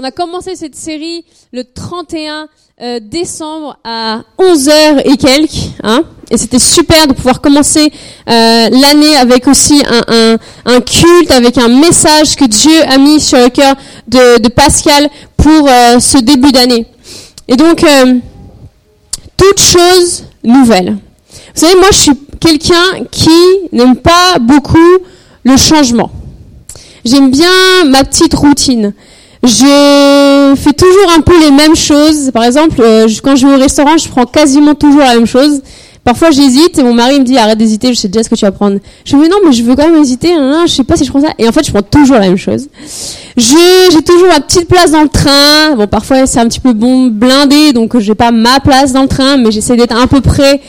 On a commencé cette série le 31 euh, décembre à 11h et quelques. Hein et c'était super de pouvoir commencer euh, l'année avec aussi un, culte, avec un message que Dieu a mis sur le cœur de, Pascal pour euh, ce début d'année. Et donc, toute chose nouvelle. Vous savez, moi, je suis quelqu'un qui n'aime pas beaucoup le changement. J'aime bien ma petite routine je fais toujours un peu les mêmes choses. Par exemple, euh, quand je vais au restaurant, je prends quasiment toujours la même chose. Parfois, j'hésite et mon mari me dit arrête d'hésiter, je sais déjà ce que tu vas prendre. Je me dis non, mais je veux quand même hésiter. Non, je sais pas si je prends ça. Et en fait, je prends toujours la même chose. J'ai toujours ma petite place dans le train. Bon, parfois c'est un petit peu bon blindé, donc j'ai pas ma place dans le train, mais j'essaie d'être à peu près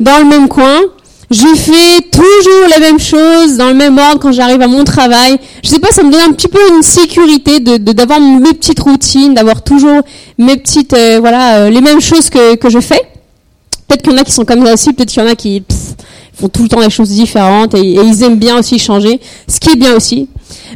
dans le même coin. Je fais toujours les mêmes choses dans le même ordre quand j'arrive à mon travail. Je sais pas, ça me donne un petit peu une sécurité de d'avoir mes petites routines, d'avoir toujours mes petites euh, voilà euh, les mêmes choses que que je fais. Peut-être qu'il y en a qui sont comme ça aussi, peut-être qu'il y en a qui font tout le temps des choses différentes et, ils aiment bien aussi changer, ce qui est bien aussi.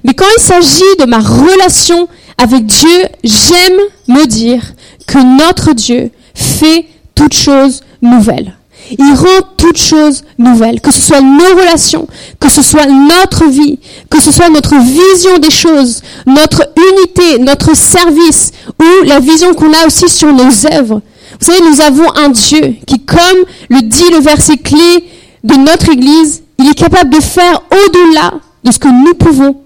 Mais quand il s'agit de ma relation avec Dieu, j'aime me dire que notre Dieu fait toutes choses nouvelles. Il rend toutes choses nouvelles, que ce soit nos relations, que ce soit notre vie, que ce soit notre vision des choses, notre unité, notre service, ou la vision qu'on a aussi sur nos œuvres. Vous savez, nous avons un Dieu qui, comme le dit le verset clé de notre Église, il est capable de faire au-delà de ce que nous pouvons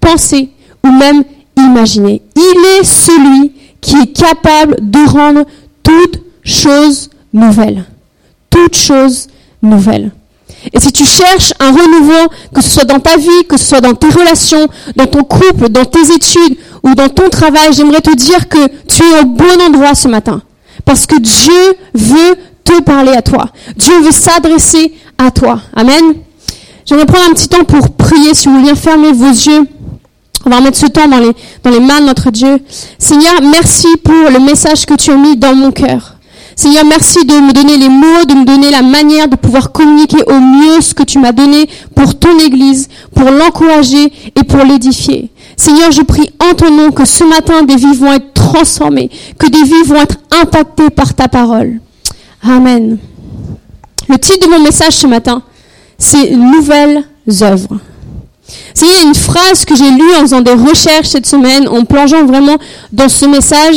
penser ou même imaginer. Il est celui qui est capable de rendre toutes choses nouvelles choses nouvelles. Et si tu cherches un renouveau, que ce soit dans ta vie, que ce soit dans tes relations, dans ton couple, dans tes études ou dans ton travail, j'aimerais te dire que tu es au bon endroit ce matin. Parce que Dieu veut te parler à toi. Dieu veut s'adresser à toi. Amen. J'aimerais prendre un petit temps pour prier. Si vous voulez fermer vos yeux. On va remettre ce temps dans les, dans les mains de notre Dieu. Seigneur, merci pour le message que tu as mis dans mon cœur. Seigneur, merci de me donner les mots, de me donner la manière de pouvoir communiquer au mieux ce que tu m'as donné pour ton Église, pour l'encourager et pour l'édifier. Seigneur, je prie en ton nom que ce matin des vies vont être transformées, que des vies vont être impactées par ta parole. Amen. Le titre de mon message ce matin, c'est Nouvelles œuvres. C'est une phrase que j'ai lue en faisant des recherches cette semaine, en plongeant vraiment dans ce message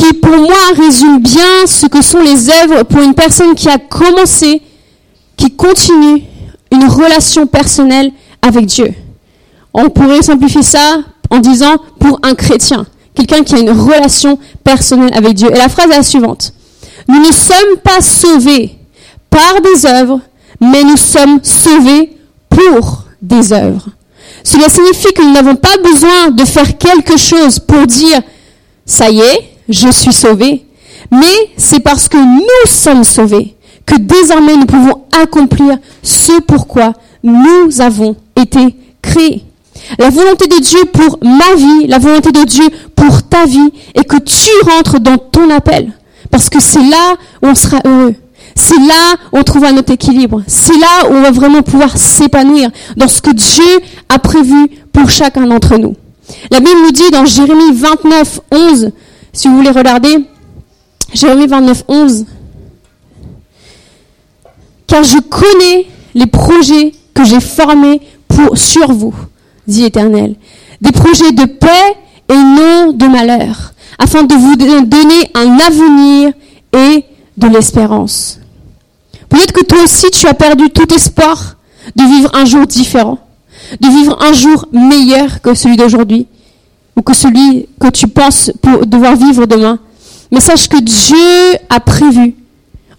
qui pour moi résume bien ce que sont les œuvres pour une personne qui a commencé, qui continue une relation personnelle avec Dieu. On pourrait simplifier ça en disant pour un chrétien, quelqu'un qui a une relation personnelle avec Dieu. Et la phrase est la suivante. Nous ne sommes pas sauvés par des œuvres, mais nous sommes sauvés pour des œuvres. Cela signifie que nous n'avons pas besoin de faire quelque chose pour dire, ça y est, je suis sauvé, mais c'est parce que nous sommes sauvés que désormais nous pouvons accomplir ce pourquoi nous avons été créés. La volonté de Dieu pour ma vie, la volonté de Dieu pour ta vie, est que tu rentres dans ton appel. Parce que c'est là où on sera heureux. C'est là où on trouvera notre équilibre. C'est là où on va vraiment pouvoir s'épanouir dans ce que Dieu a prévu pour chacun d'entre nous. La Bible nous dit dans Jérémie 29, 11, si vous voulez regarder, Jérémie 29, 11. Car je connais les projets que j'ai formés pour, sur vous, dit l'Éternel. Des projets de paix et non de malheur, afin de vous donner un avenir et de l'espérance. Peut-être que toi aussi tu as perdu tout espoir de vivre un jour différent, de vivre un jour meilleur que celui d'aujourd'hui ou que celui que tu penses pour devoir vivre demain. Mais sache que Dieu a prévu,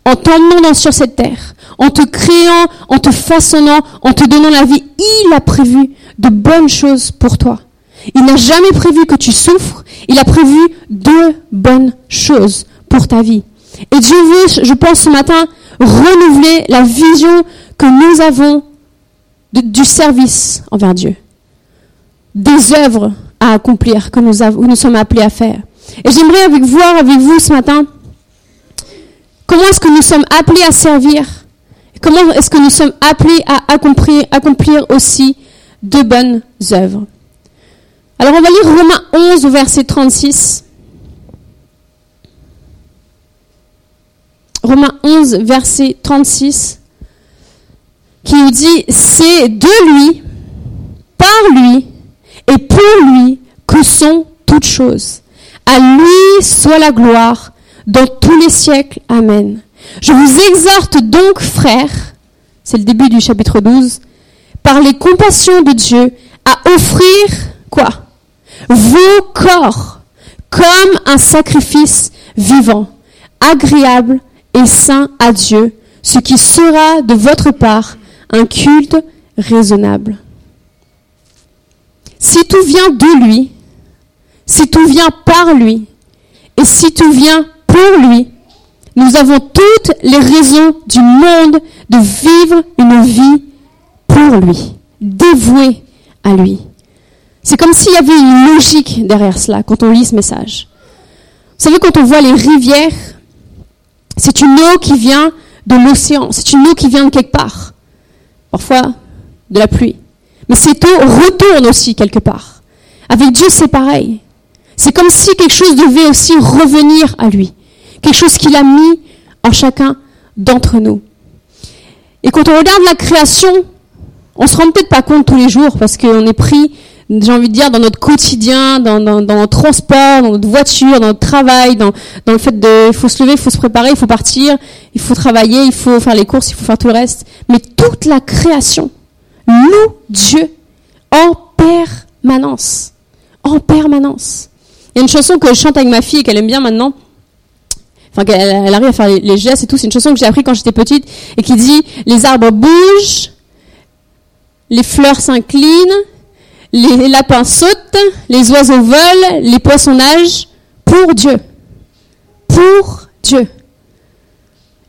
en t'emmenant sur cette terre, en te créant, en te façonnant, en te donnant la vie, il a prévu de bonnes choses pour toi. Il n'a jamais prévu que tu souffres, il a prévu de bonnes choses pour ta vie. Et Dieu veut, je pense ce matin, renouveler la vision que nous avons du service envers Dieu. Des œuvres à accomplir, que nous, sommes appelés à faire. Et j'aimerais avec, voir avec vous ce matin comment est-ce que nous sommes appelés à servir, comment est-ce que nous sommes appelés à accomplir, accomplir aussi de bonnes œuvres. Alors on va lire Romains 11 au verset 36. Romains 11 verset 36 qui nous dit c'est de lui, par lui et pour lui que sont toutes choses. À lui soit la gloire dans tous les siècles. Amen. Je vous exhorte donc, frères, c'est le début du chapitre 12, par les compassions de Dieu, à offrir quoi? Vos corps comme un sacrifice vivant, agréable et saint à Dieu, ce qui sera de votre part un culte raisonnable. Si tout vient de lui, si tout vient par lui, et si tout vient pour lui, nous avons toutes les raisons du monde de vivre une vie pour lui, dévouée à lui. C'est comme s'il y avait une logique derrière cela quand on lit ce message. Vous savez, quand on voit les rivières, c'est une eau qui vient de l'océan, c'est une eau qui vient de quelque part. Parfois de la pluie. Mais cette eau retourne aussi quelque part. Avec Dieu, c'est pareil. C'est comme si quelque chose devait aussi revenir à lui. Quelque chose qu'il a mis en chacun d'entre nous. Et quand on regarde la création, on se rend peut-être pas compte tous les jours parce qu'on est pris, j'ai envie de dire, dans notre quotidien, dans, dans, dans, notre transport, dans notre voiture, dans notre travail, dans, dans le fait de, il faut se lever, il faut se préparer, il faut partir, il faut travailler, il faut faire les courses, il faut faire tout le reste. Mais toute la création loue Dieu en permanence. En permanence. Il y a une chanson que je chante avec ma fille et qu'elle aime bien maintenant. Enfin, qu'elle elle arrive à faire les, gestes et tout. C'est une chanson que j'ai appris quand j'étais petite et qui dit Les arbres bougent, les fleurs s'inclinent, les lapins sautent, les oiseaux volent, les poissons nagent pour Dieu. Pour Dieu.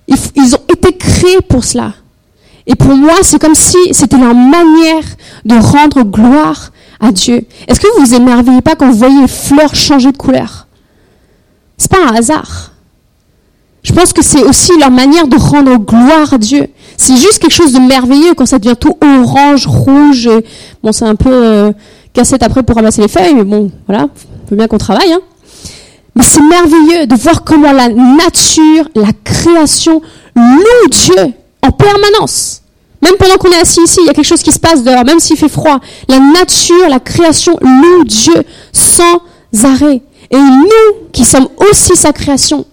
Ils ont été créés pour cela. Et pour moi, c'est comme si c'était la manière de rendre gloire à Dieu. Est-ce que vous vous émerveillez pas quand vous voyez les fleurs changer de couleur? C'est pas un hasard. Je pense que c'est aussi leur manière de rendre gloire à Dieu. C'est juste quelque chose de merveilleux quand ça devient tout orange, rouge. Bon, c'est un peu euh, cassette après pour ramasser les feuilles, mais bon, voilà, faut bien qu'on travaille. Hein. Mais c'est merveilleux de voir comment la nature, la création loue Dieu en permanence. Même pendant qu'on est assis ici, il y a quelque chose qui se passe dehors, même s'il fait froid. La nature, la création loue Dieu sans arrêt. Et nous, qui sommes aussi sa création,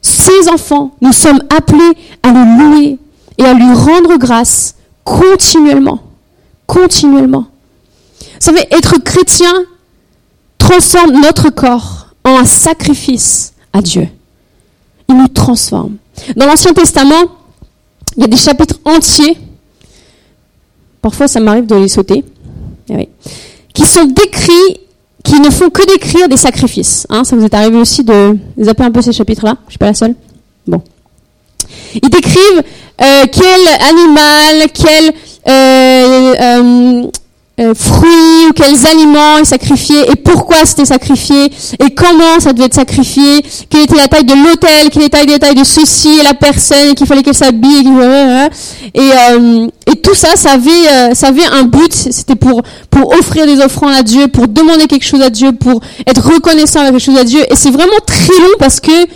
ses enfants, nous sommes appelés à le louer et à lui rendre grâce continuellement. Continuellement. Vous savez, être chrétien transforme notre corps en un sacrifice à Dieu. Il nous transforme. Dans l'Ancien Testament, il y a des chapitres entiers parfois ça m'arrive de les sauter, eh qui sont décrits, qui ne font que décrire des sacrifices. Hein. ça vous est arrivé aussi de zapper un peu ces chapitres-là Je suis pas la seule Bon. Ils décrivent euh, quel animal, quel euh, euh, euh, fruits ou quels aliments ils sacrifiaient et pourquoi c'était sacrifié et comment ça devait être sacrifié, quelle était la taille de l'autel, quelle était la taille de ceci et la personne, qu'il fallait qu'elle s'habille et, euh, et tout ça, ça avait, euh, ça avait un but, c'était pour pour offrir des offrandes à Dieu, pour demander quelque chose à Dieu, pour être reconnaissant avec quelque chose à Dieu et c'est vraiment très long parce que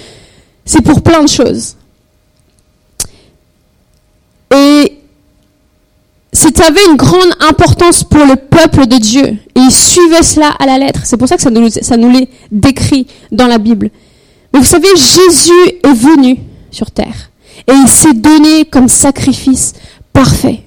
c'est pour plein de choses. Et ça avait une grande importance pour le peuple de Dieu. Et ils suivaient cela à la lettre. C'est pour ça que ça nous, ça nous l'est décrit dans la Bible. Mais vous savez, Jésus est venu sur terre. Et il s'est donné comme sacrifice parfait.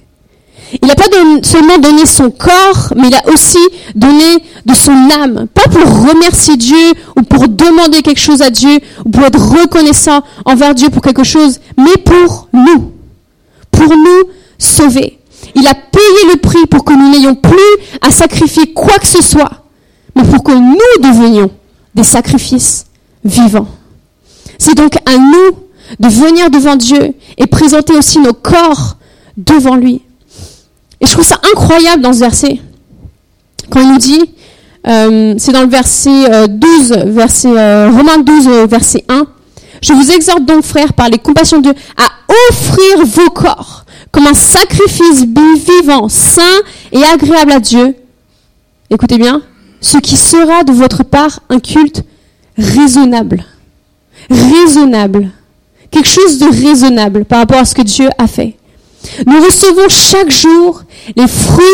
Il n'a pas seulement donné son corps, mais il a aussi donné de son âme. Pas pour remercier Dieu ou pour demander quelque chose à Dieu ou pour être reconnaissant envers Dieu pour quelque chose, mais pour nous. Pour nous sauver. Il a payé le prix pour que nous n'ayons plus à sacrifier quoi que ce soit, mais pour que nous devenions des sacrifices vivants. C'est donc à nous de venir devant Dieu et présenter aussi nos corps devant lui. Et je trouve ça incroyable dans ce verset, quand il nous dit, euh, c'est dans le verset 12, euh, verset, euh, Romains 12, verset 1, je vous exhorte donc, frères, par les compassions de Dieu, à offrir vos corps comme un sacrifice vivant, sain et agréable à Dieu. Écoutez bien, ce qui sera de votre part un culte raisonnable. Raisonnable. Quelque chose de raisonnable par rapport à ce que Dieu a fait. Nous recevons chaque jour les fruits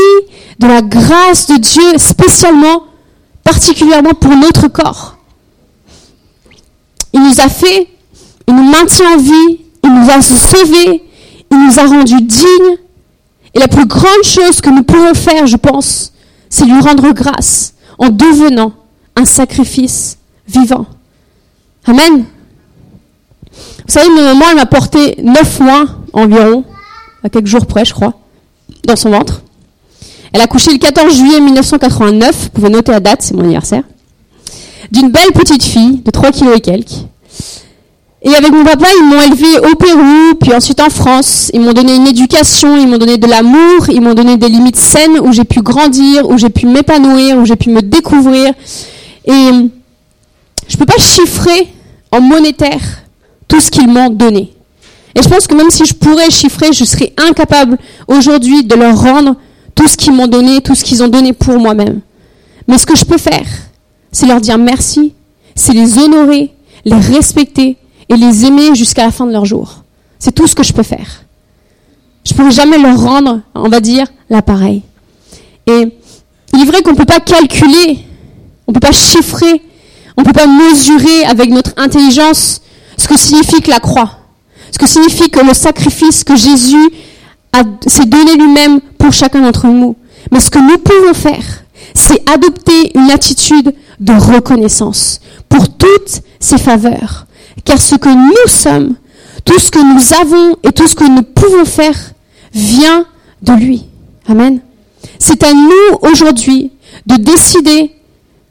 de la grâce de Dieu, spécialement, particulièrement pour notre corps. Il nous a fait, il nous maintient en vie, il nous a sauvés, il nous a rendus dignes. Et la plus grande chose que nous pouvons faire, je pense, c'est lui rendre grâce en devenant un sacrifice vivant. Amen. Vous savez, ma maman, elle m'a porté neuf mois environ, à quelques jours près, je crois, dans son ventre. Elle a couché le 14 juillet 1989, vous pouvez noter la date, c'est mon anniversaire, d'une belle petite fille de 3 kilos et quelques. Et avec mon papa, ils m'ont élevé au Pérou, puis ensuite en France. Ils m'ont donné une éducation, ils m'ont donné de l'amour, ils m'ont donné des limites saines où j'ai pu grandir, où j'ai pu m'épanouir, où j'ai pu me découvrir. Et je ne peux pas chiffrer en monétaire tout ce qu'ils m'ont donné. Et je pense que même si je pourrais chiffrer, je serais incapable aujourd'hui de leur rendre tout ce qu'ils m'ont donné, tout ce qu'ils ont donné pour moi-même. Mais ce que je peux faire, c'est leur dire merci, c'est les honorer, les respecter et les aimer jusqu'à la fin de leur jour. C'est tout ce que je peux faire. Je ne pourrai jamais leur rendre, on va dire, l'appareil. Et il est vrai qu'on ne peut pas calculer, on ne peut pas chiffrer, on ne peut pas mesurer avec notre intelligence ce que signifie la croix, ce que signifie le sacrifice que Jésus s'est donné lui-même pour chacun d'entre nous. Mais ce que nous pouvons faire, c'est adopter une attitude de reconnaissance pour toutes ces faveurs. Car ce que nous sommes, tout ce que nous avons et tout ce que nous pouvons faire vient de lui. Amen. C'est à nous aujourd'hui de décider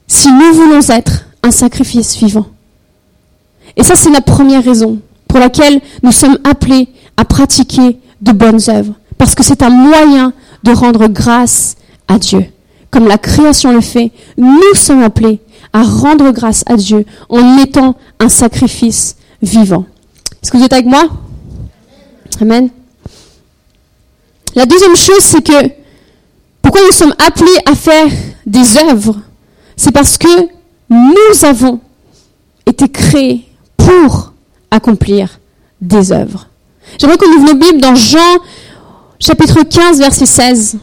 si nous voulons être un sacrifice vivant. Et ça, c'est la première raison pour laquelle nous sommes appelés à pratiquer de bonnes œuvres. Parce que c'est un moyen de rendre grâce à Dieu. Comme la création le fait, nous sommes appelés à rendre grâce à Dieu en étant un sacrifice vivant. Est-ce que vous êtes avec moi? Amen. La deuxième chose, c'est que pourquoi nous sommes appelés à faire des œuvres? C'est parce que nous avons été créés pour accomplir des œuvres. J'aimerais qu'on ouvre nos Bibles dans Jean chapitre 15, verset 16.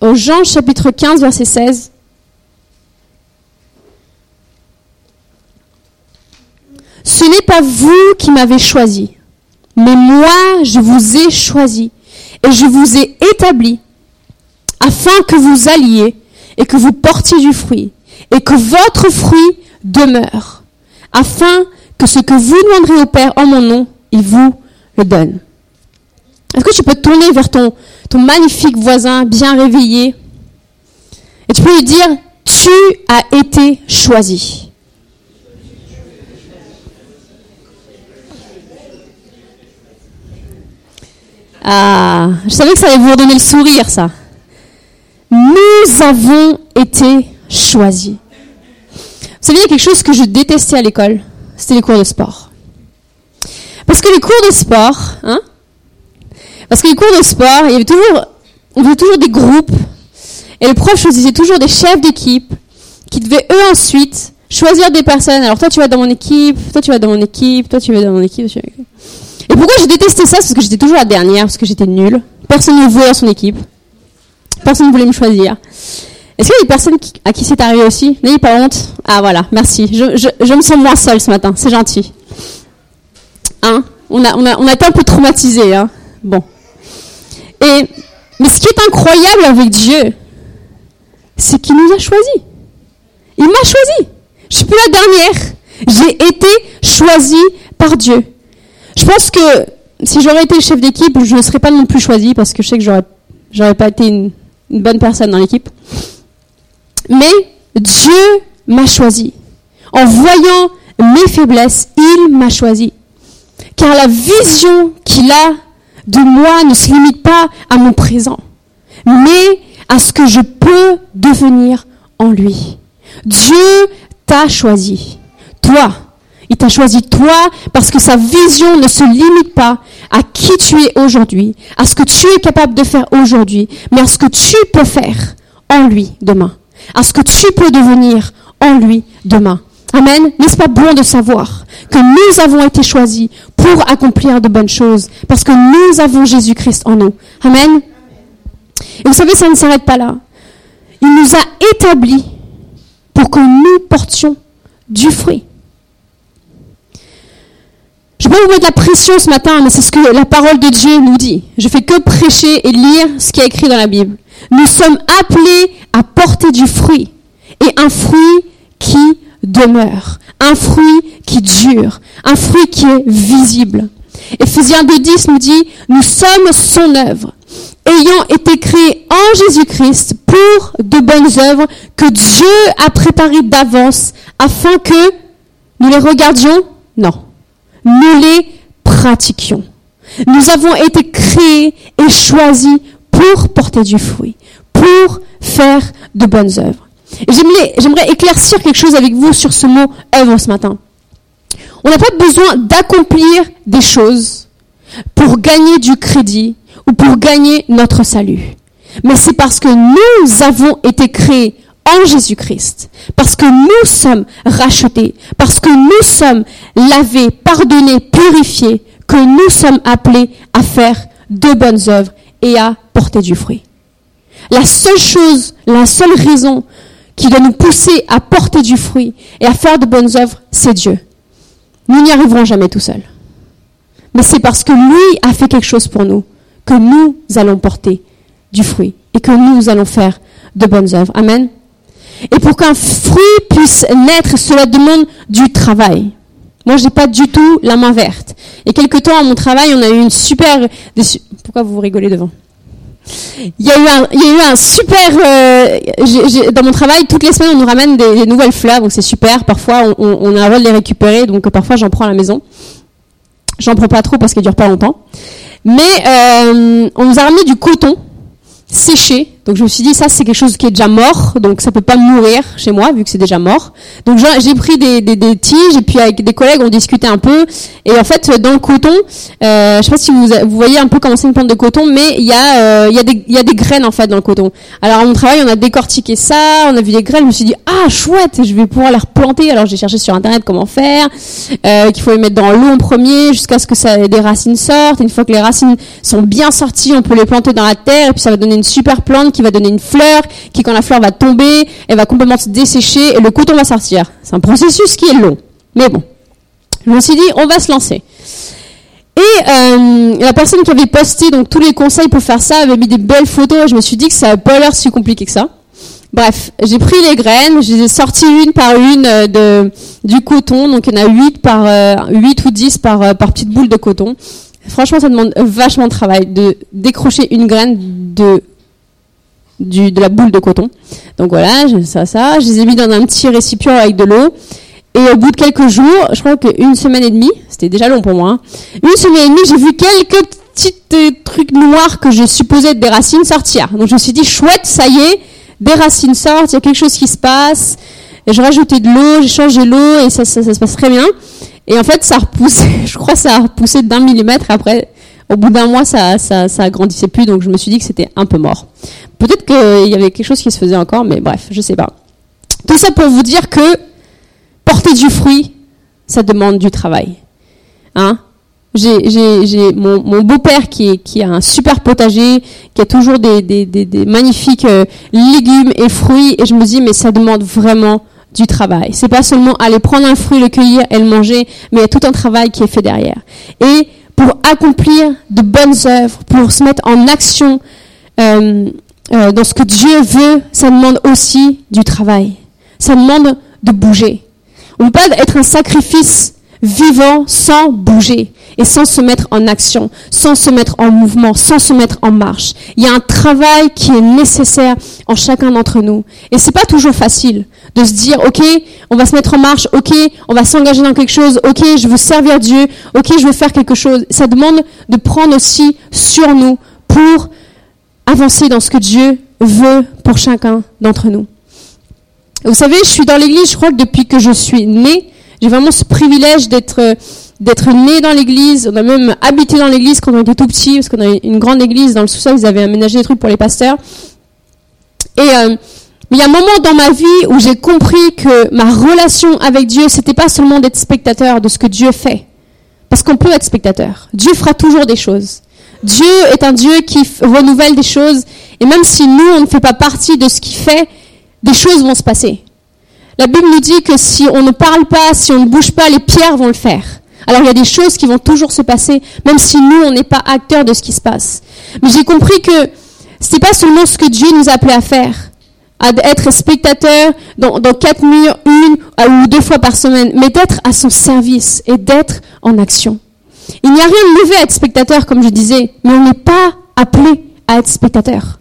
Au Jean chapitre 15, verset 16. Ce n'est pas vous qui m'avez choisi, mais moi je vous ai choisi et je vous ai établi afin que vous alliez et que vous portiez du fruit et que votre fruit demeure, afin que ce que vous demanderez au Père en mon nom, il vous le donne. Est-ce que tu peux te tourner vers ton, ton magnifique voisin bien réveillé et tu peux lui dire, tu as été choisi. Ah, je savais que ça allait vous redonner le sourire, ça. Nous avons été choisis. Vous savez, il y a quelque chose que je détestais à l'école, c'était les cours de sport. Parce que les cours de sport, hein, parce que les cours de sport, il y avait toujours, on faisait toujours des groupes, et le prof choisissait toujours des chefs d'équipe qui devaient eux ensuite choisir des personnes. Alors toi tu vas dans mon équipe, toi tu vas dans mon équipe, toi tu vas dans mon équipe. Et pourquoi je détestais ça? Parce que j'étais toujours la dernière, parce que j'étais nulle. Personne ne voulait dans son équipe. Personne ne voulait me choisir. Est-ce qu'il y a des personnes à qui c'est arrivé aussi? N'ayez pas honte. Ah voilà, merci. Je, me sens moins seule ce matin, c'est gentil. Hein? On a, on, a, on a été un peu traumatisés. Hein bon. Et, mais ce qui est incroyable avec Dieu, c'est qu'il nous a choisis. Il m'a choisi. Je suis plus la dernière. J'ai été choisie par Dieu. Je pense que si j'aurais été chef d'équipe, je ne serais pas non plus choisie parce que je sais que j'aurais, pas été une, une bonne personne dans l'équipe. Mais Dieu m'a choisi. En voyant mes faiblesses, il m'a choisi. Car la vision qu'il a de moi ne se limite pas à mon présent, mais à ce que je peux devenir en lui. Dieu t'a choisi. Toi, Il t'a choisi toi parce que sa vision ne se limite pas à qui tu es aujourd'hui, à ce que tu es capable de faire aujourd'hui, mais à ce que tu peux faire en lui demain, à ce que tu peux devenir en lui demain. Amen. N'est-ce pas bon de savoir que nous avons été choisis pour accomplir de bonnes choses parce que nous avons Jésus-Christ en nous. Amen. Et vous savez, ça ne s'arrête pas là. Il nous a établis pour que nous portions du fruit. Je ne vais vous mettre la pression ce matin, mais c'est ce que la parole de Dieu nous dit. Je fais que prêcher et lire ce qui est écrit dans la Bible. Nous sommes appelés à porter du fruit. Et un fruit qui demeure. Un fruit qui dure. Un fruit qui est visible. Ephésiens 2.10 nous dit, nous sommes son œuvre, ayant été créés en Jésus-Christ pour de bonnes œuvres que Dieu a préparées d'avance afin que nous les regardions? Non. Nous les pratiquions. Nous avons été créés et choisis pour porter du fruit, pour faire de bonnes œuvres. J'aimerais éclaircir quelque chose avec vous sur ce mot œuvre ce matin. On n'a pas besoin d'accomplir des choses pour gagner du crédit ou pour gagner notre salut. Mais c'est parce que nous avons été créés en Jésus-Christ, parce que nous sommes rachetés, parce que nous sommes lavés, pardonnés, purifiés, que nous sommes appelés à faire de bonnes œuvres et à porter du fruit. La seule chose, la seule raison qui doit nous pousser à porter du fruit et à faire de bonnes œuvres, c'est Dieu. Nous n'y arriverons jamais tout seuls. Mais c'est parce que lui a fait quelque chose pour nous que nous allons porter du fruit et que nous allons faire de bonnes œuvres. Amen. Et pour qu'un fruit puisse naître, cela demande du travail. Moi, j'ai pas du tout la main verte. Et quelque temps à mon travail, on a eu une super. Pourquoi vous rigolez devant? Il y, a eu un, super. Euh, dans mon travail, toutes les semaines, on nous ramène des, nouvelles fleurs, donc c'est super. Parfois, on, on, a un de les récupérer, donc parfois, j'en prends à la maison. J'en prends pas trop parce qu'elles durent pas longtemps. Mais euh, on nous a ramené du coton séché. Donc je me suis dit ça c'est quelque chose qui est déjà mort, donc ça peut pas mourir chez moi vu que c'est déjà mort. Donc j'ai pris des, des, des, tiges et puis avec des collègues on discutait un peu et en fait dans le coton, euh, je sais pas si vous, vous voyez un peu comment c'est une plante de coton, mais il y a euh, il y a des il y a des graines en fait dans le coton. Alors à mon travail on a décortiqué ça, on a vu des graines, je me suis dit ah chouette, je vais pouvoir les replanter. Alors j'ai cherché sur internet comment faire, euh, qu'il faut les mettre dans l'eau en premier jusqu'à ce que ça des racines sortent. Une fois que les racines sont bien sorties, on peut les planter dans la terre et puis ça va donner une super plante qui va donner une fleur, qui quand la fleur va tomber, elle va complètement se dessécher et le coton va sortir. C'est un processus qui est long. Mais bon, je me suis dit, on va se lancer. Et euh, la personne qui avait posté donc tous les conseils pour faire ça avait mis des belles photos et je me suis dit que ça n'avait pas l'air si compliqué que ça. Bref, j'ai pris les graines, je les ai sorties une par une euh, du coton, donc il y en a 8 par euh, 8 ou 10 par, euh, par petite boule de coton. Franchement, ça demande vachement de travail de décrocher une graine de de la boule de coton. Donc voilà, ça, ça. Je les ai mis dans un petit récipient avec de l'eau. Et au bout de quelques jours, je crois qu'une semaine et demie, c'était déjà long pour moi, hein. une semaine et demie, j'ai vu quelques petits euh, trucs noirs que je supposais être des racines sortir. Donc je me suis dit, chouette, ça y est, des racines sortent, il y a quelque chose qui se passe. Et je rajoutais de l'eau, j'ai changé l'eau et ça, ça, ça, se passe très bien. Et en fait, ça a repoussé, je crois que ça a repoussé d'un millimètre. Après, au bout d'un mois, ça, ça, ça grandissait plus, donc je me suis dit que c'était un peu mort. Peut-être qu'il y avait quelque chose qui se faisait encore, mais bref, je sais pas. Tout ça pour vous dire que porter du fruit, ça demande du travail. Hein? J'ai, mon, mon beau-père qui, qui a un super potager, qui a toujours des, des, des, des magnifiques euh, légumes et fruits, et je me dis, mais ça demande vraiment du travail. C'est pas seulement aller prendre un fruit, le cueillir et le manger, mais il y a tout un travail qui est fait derrière. Et pour accomplir de bonnes œuvres, pour se mettre en action euh, euh, dans ce que Dieu veut, ça demande aussi du travail. Ça demande de bouger. On ne peut pas être un sacrifice vivant sans bouger et sans se mettre en action, sans se mettre en mouvement, sans se mettre en marche. Il y a un travail qui est nécessaire en chacun d'entre nous. Et c'est pas toujours facile de se dire, OK, on va se mettre en marche, OK, on va s'engager dans quelque chose, OK, je veux servir Dieu, OK, je veux faire quelque chose. Ça demande de prendre aussi sur nous pour avancer dans ce que Dieu veut pour chacun d'entre nous. Vous savez, je suis dans l'église, je crois que depuis que je suis née, J'ai vraiment ce privilège d'être d'être né dans l'église. On a même habité dans l'église quand on était tout petit, parce qu'on a une grande église dans le sous-sol. Ils avaient aménagé des trucs pour les pasteurs. Et euh, il y a un moment dans ma vie où j'ai compris que ma relation avec Dieu, c'était pas seulement d'être spectateur de ce que Dieu fait. Parce qu'on peut être spectateur. Dieu fera toujours des choses. Dieu est un Dieu qui renouvelle des choses. Et même si nous, on ne fait pas partie de ce qu'il fait, des choses vont se passer. La Bible nous dit que si on ne parle pas, si on ne bouge pas, les pierres vont le faire. Alors il y a des choses qui vont toujours se passer, même si nous, on n'est pas acteurs de ce qui se passe. Mais j'ai compris que c'est pas seulement ce que Dieu nous appelait à faire, à être spectateur dans, quatre murs, une ou deux fois par semaine, mais d'être à son service et d'être en action. Il n'y a rien de mauvais à être spectateur, comme je disais, mais on n'est pas appelé à être spectateur.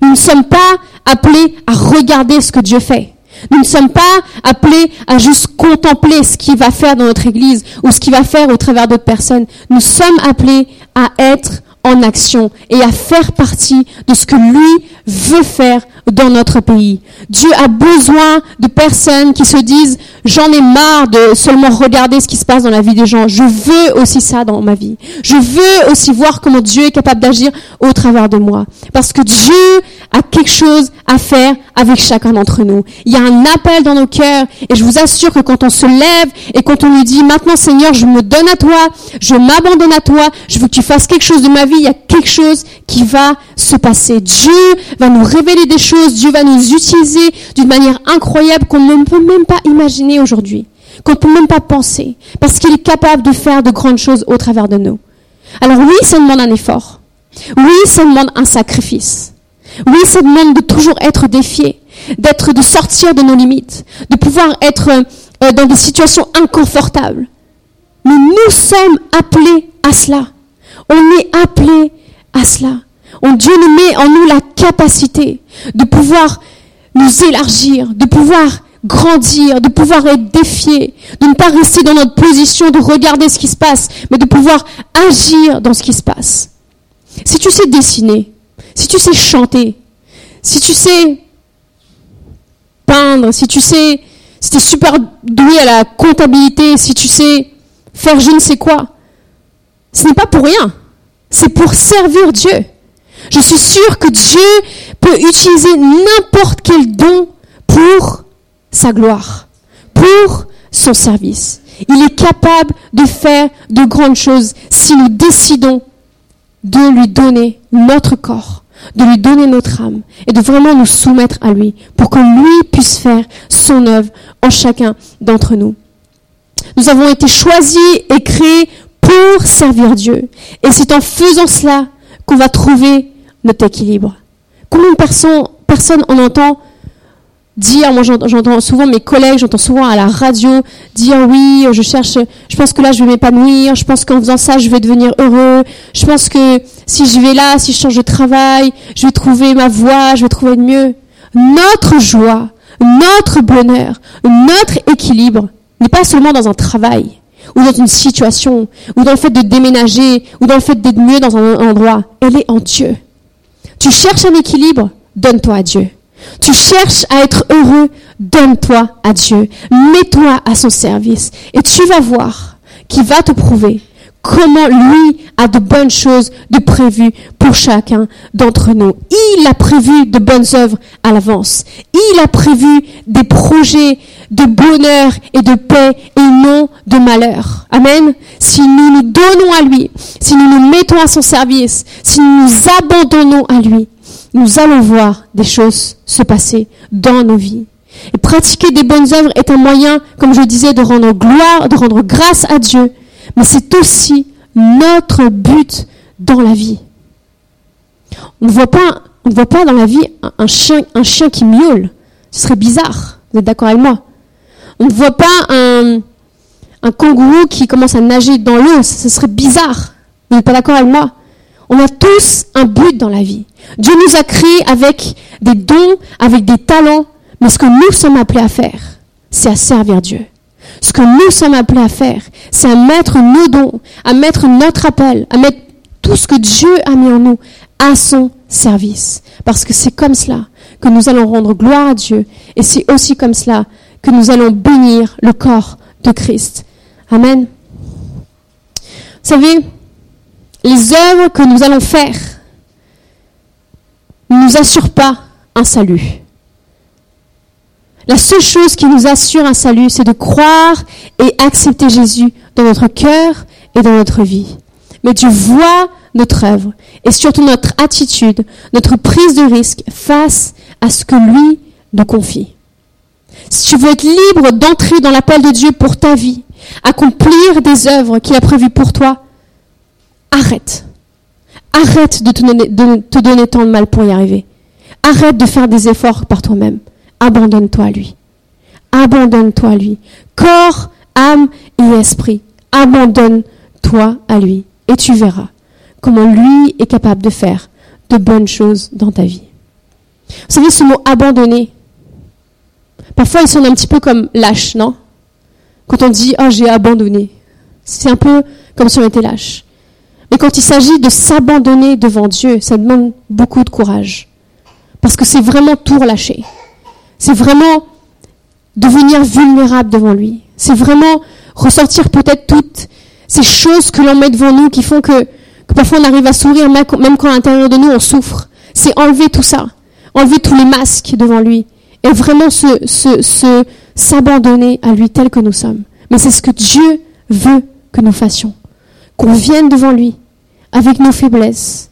Nous ne sommes pas appelés à regarder ce que Dieu fait. Nous ne sommes pas appelés à juste contempler ce qu'il va faire dans notre Église ou ce qu'il va faire au travers d'autres personnes. Nous sommes appelés à être en action et à faire partie de ce que lui veut faire dans notre pays. Dieu a besoin de personnes qui se disent j'en ai marre de seulement regarder ce qui se passe dans la vie des gens. Je veux aussi ça dans ma vie. Je veux aussi voir comment Dieu est capable d'agir au travers de moi. Parce que Dieu a quelque chose à faire avec chacun d'entre nous. Il y a un appel dans nos cœurs et je vous assure que quand on se lève et quand on lui dit maintenant Seigneur, je me donne à toi, je m'abandonne à toi, je veux que tu fasses quelque chose de ma vie, il y a quelque chose qui va se passer. Dieu va nous révéler des choses, Dieu va nous utiliser d'une manière incroyable qu'on ne peut même pas imaginer aujourd'hui, qu'on ne peut même pas penser, parce qu'il est capable de faire de grandes choses au travers de nous. Alors oui, ça demande un effort. Oui, ça demande un sacrifice. Oui, ça demande de toujours être défié, d'être, de sortir de nos limites, de pouvoir être euh, dans des situations inconfortables. Mais nous sommes appelés à cela. On est appelés à cela. Dieu nous met en nous la capacité de pouvoir nous élargir, de pouvoir grandir, de pouvoir être défié, de ne pas rester dans notre position de regarder ce qui se passe, mais de pouvoir agir dans ce qui se passe. Si tu sais dessiner, si tu sais chanter, si tu sais peindre, si tu sais, si tu es super doué à la comptabilité, si tu sais faire je ne sais quoi, ce n'est pas pour rien. C'est pour servir Dieu. Je suis sûre que Dieu peut utiliser n'importe quel don pour sa gloire, pour son service. Il est capable de faire de grandes choses si nous décidons de lui donner notre corps, de lui donner notre âme et de vraiment nous soumettre à lui pour que lui puisse faire son œuvre en chacun d'entre nous. Nous avons été choisis et créés pour servir Dieu. Et c'est en faisant cela qu'on va trouver notre équilibre. Combien de personnes, personnes on entend dire, moi j'entends souvent mes collègues, j'entends souvent à la radio dire oui, je cherche, je pense que là je vais m'épanouir, je pense qu'en faisant ça je vais devenir heureux, je pense que si je vais là, si je change de travail, je vais trouver ma voie, je vais trouver de mieux. Notre joie, notre bonheur, notre équilibre n'est pas seulement dans un travail ou dans une situation, ou dans le fait de déménager, ou dans le fait d'être mieux dans un endroit. Elle est en Dieu. Tu cherches un équilibre, donne-toi à Dieu. Tu cherches à être heureux, donne-toi à Dieu. Mets-toi à son service. Et tu vas voir qu'il va te prouver comment lui a de bonnes choses de prévues pour chacun d'entre nous. Il a prévu de bonnes œuvres à l'avance. Il a prévu des projets de bonheur et de paix et non de malheur. Amen. Si nous nous donnons à lui, si nous nous mettons à son service, si nous nous abandonnons à lui, nous allons voir des choses se passer dans nos vies. Et pratiquer des bonnes œuvres est un moyen, comme je disais, de rendre gloire, de rendre grâce à Dieu. Mais c'est aussi notre but dans la vie. On ne voit pas, on voit pas dans la vie un chien, un chien qui miaule. Ce serait bizarre. Vous êtes d'accord avec moi? On ne voit pas un, kangourou qui commence à nager dans l'eau. Ce serait bizarre. Vous n'êtes pas d'accord avec moi? On a tous un but dans la vie. Dieu nous a créés avec des dons, avec des talents, mais ce que nous sommes appelés à faire, c'est à servir Dieu. Ce que nous sommes appelés à faire, c'est à mettre nos dons, à mettre notre appel, à mettre tout ce que Dieu a mis en nous à son service. Parce que c'est comme cela que nous allons rendre gloire à Dieu et c'est aussi comme cela que nous allons bénir le corps de Christ. Amen. Vous savez, les œuvres que nous allons faire ne nous assurent pas un salut. La seule chose qui nous assure un salut, c'est de croire et accepter Jésus dans notre cœur et dans notre vie. Mais Dieu voit notre œuvre et surtout notre attitude, notre prise de risque face à ce que lui nous confie. Si tu veux être libre d'entrer dans l'appel de Dieu pour ta vie, accomplir des œuvres qu'il a prévues pour toi, arrête. Arrête de te, donner, de tant de mal pour y arriver. Arrête de faire des efforts par toi-même. Abandonne-toi à lui. Abandonne-toi à lui. Corps, âme et esprit. Abandonne-toi à lui. Et tu verras comment lui est capable de faire de bonnes choses dans ta vie. Vous savez, ce mot abandonner, parfois il sonne un petit peu comme lâche, non? Quand on dit oh j'ai abandonné, c'est un peu comme si on était lâche. Mais quand il s'agit de s'abandonner devant Dieu, ça demande beaucoup de courage. Parce que c'est vraiment tout relâcher. C'est vraiment devenir vulnérable devant lui. C'est vraiment ressortir peut-être toutes ces choses que l'on met devant nous qui font que parfois on arrive à sourire même quand à l'intérieur de nous on souffre. C'est enlever tout ça, enlever tous les masques devant lui et vraiment se, s'abandonner à lui tel que nous sommes. Mais c'est ce que Dieu veut que nous fassions. Qu'on vienne devant lui avec nos faiblesses,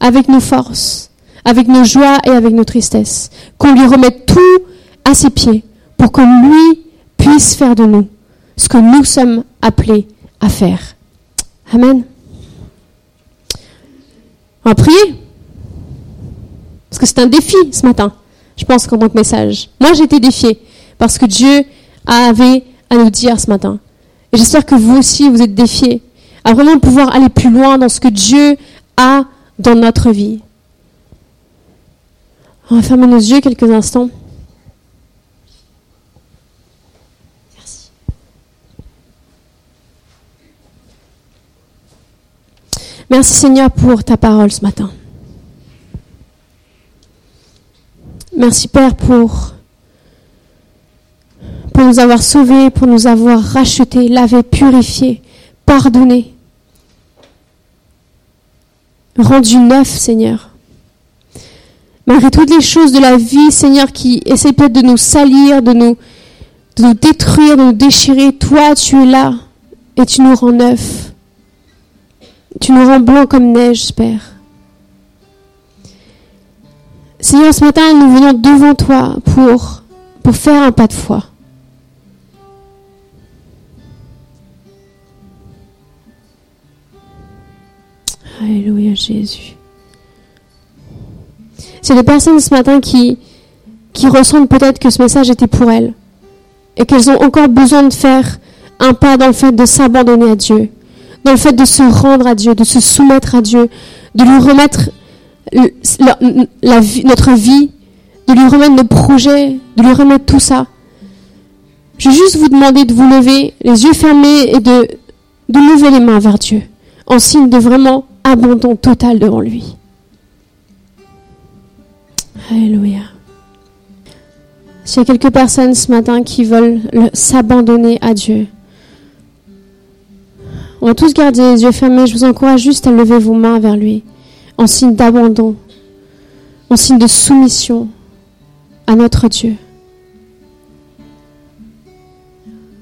avec nos forces, avec nos joies et avec nos tristesses. Qu'on lui remette tout à ses pieds pour que lui puisse faire de nous ce que nous sommes appelés à faire. Amen. On va prier? Parce que c'est un défi ce matin, je pense, qu'en tant que message. Moi, j'ai été défiée parce que Dieu avait à nous dire ce matin. Et j'espère que vous aussi, vous êtes défiés à vraiment pouvoir aller plus loin dans ce que Dieu a dans notre vie. On va fermer nos yeux quelques instants. Merci. Merci Seigneur pour ta parole ce matin. Merci Père pour, nous avoir sauvés, pour nous avoir rachetés, lavés, purifiés, pardonnés, rendus neufs Seigneur. Malgré toutes les choses de la vie Seigneur qui essaient peut-être de nous salir, de nous, de nous détruire, de nous déchirer, toi tu es là et tu nous rends neufs. Tu nous rends blancs comme neige, Père. Seigneur, ce matin, nous venons devant toi pour, faire un pas de foi. Alléluia Jésus. C'est des personnes ce matin qui, qui ressentent peut-être que ce message était pour elles et qu'elles ont encore besoin de faire un pas dans le fait de s'abandonner à Dieu, dans le fait de se rendre à Dieu, de se soumettre à Dieu, de lui remettre notre vie, de lui remettre nos projets, de lui remettre tout ça. Je vais juste vous demander de vous lever, les yeux fermés, et de, de lever les mains vers Dieu, en signe de vraiment abandon total devant lui. Alléluia. S'il y a quelques personnes ce matin qui veulent s'abandonner à Dieu, on va tous garder les yeux fermés. Je vous encourage juste à lever vos mains vers lui en signe d'abandon, en signe de soumission à notre Dieu.